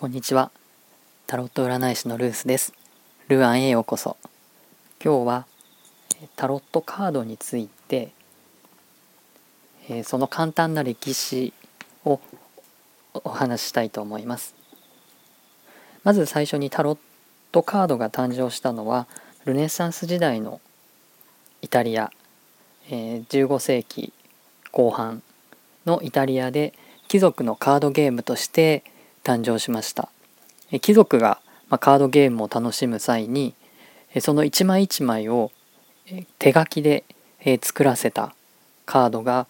こんにちは。タロット占い師のルースです。ルアンへようこそ。今日はタロットカードについて、えその簡単な歴史をお話ししたいと思います。まず最初にタロットカードが誕生したのはルネサンス時代のイタリア、え15世紀後半のイタリアで貴族のカードゲームとして誕生しました。貴族がカードゲームを楽しむ際にその一枚一枚を手書きで作らせたカードが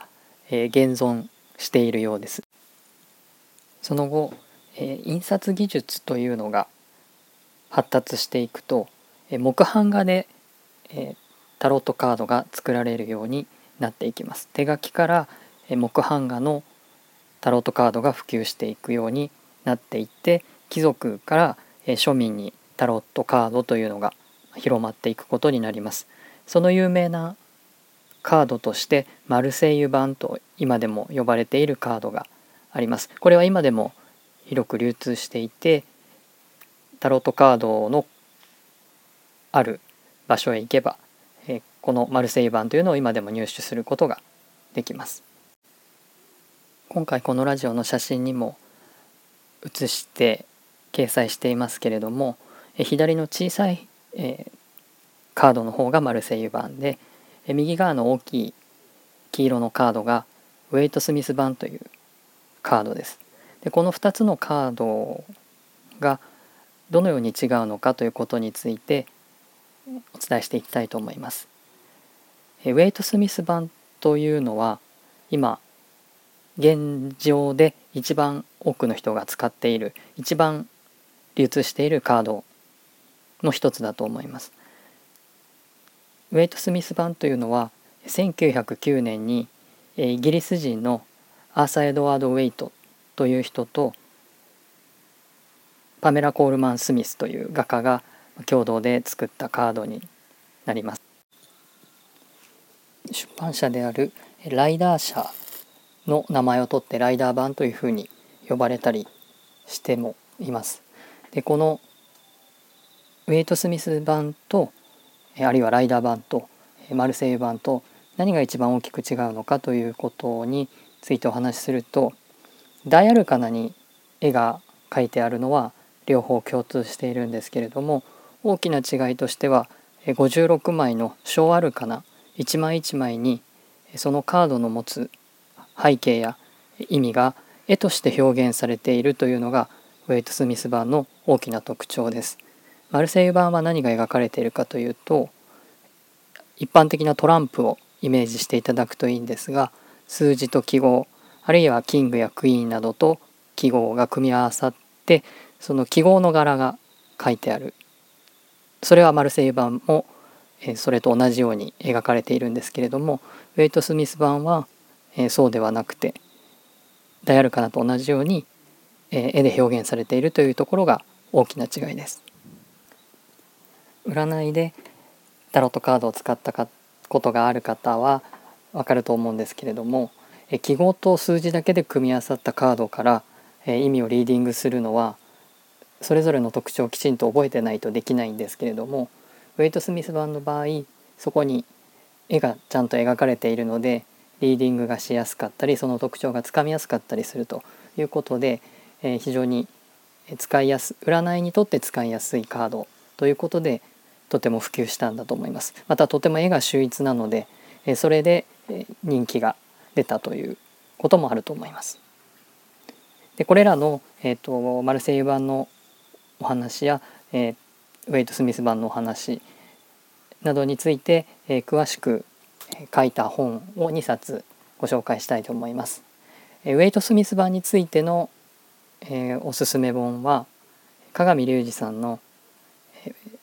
現存しているようです。その後印刷技術というのが発達していくと木版画でタロットカードが作られるようになっていきます。手書きから木版画のタロットカードが普及していくようになっていって貴族から庶民にタロットカードというのが広まっていくことになります。その有名なカードとしてマルセイユ版と今でも呼ばれているカードがあります。これは今でも広く流通していてタロットカードのある場所へ行けばこのマルセイユ版というのを今でも入手することができます。今回このラジオの写真にも写して掲載していますけれども左の小さい、えー、カードの方がマルセイユ版で右側の大きい黄色のカードがウェイト・スミス版というカードです。でこの2つのカードがどのように違うのかということについてお伝えしていきたいと思います。ウェイト・スミス版というのは今現状で一番多くの人が使っている一番流通しているカードの一つだと思います。ウェイト・スミス版というのは1909年にイギリス人のアーサー・エドワード・ウェイトという人とパメラ・コールマン・スミスという画家が共同で作ったカードになります。出版社であるライダー社の名前を取ってライダー版というふうに呼ばれたりしてもいます。でこのウェイト・スミス版とあるいはライダー版とマルセイユ版と何が一番大きく違うのかということについてお話しするとダイアルカナに絵が描いてあるのは両方共通しているんですけれども大きな違いとしては56枚の小アルカナ一枚一枚にそのカードの持つ背景や意味が絵として表現されているというのがウェイト・スミス版の大きな特徴です。マルセイユ版は何が描かれているかというと一般的なトランプをイメージしていただくといいんですが数字と記号あるいはキングやクイーンなどと記号が組み合わさってその記号の柄が書いてあるそれはマルセイユ版もそれと同じように描かれているんですけれどもウェイト・スミス版はそうではなくてダイアルカナと同じように、え絵で表現されているというところが大きな違いです。占いでタロットカードを使ったかことがある方はわかると思うんですけれどもえ記号と数字だけで組み合わさったカードからえ意味をリーディングするのはそれぞれの特徴をきちんと覚えてないとできないんですけれどもウェイト・スミス版の場合そこに絵がちゃんと描かれているのでリーディングがしやすかったりその特徴がつかみやすかったりするということで、えー、非常に使いやす占いにとって使いやすいカードということでとても普及したんだと思います。またとても絵が秀逸なので、えー、それで人気が出たということもあると思います。でこれらの、えーと、マルセイユ版のお話や、えー、ウェイト・スミス版のお話などについて、えー、詳しく書いた本を2冊ご紹介したいと思います。ウェイト・スミス版についての、えー、おすすめ本は鏡隆二さんの、えー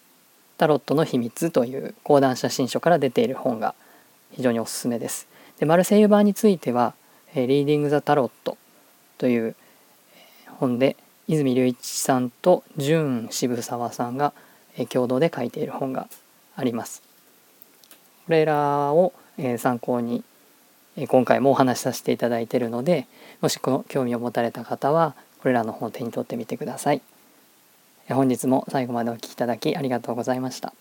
「タロットの秘密」という講談写真書から出ている本が非常におすすめです。でマルセイユ版については「えー、リーディング・ザ・タロット」という本で泉隆一さんと純渋沢さんが共同で書いている本があります。これらを参考に今回もお話しさせていただいているのでもし興味を持たれた方はこれらの本を手に取ってみてください。本日も最後までお聴きいただきありがとうございました。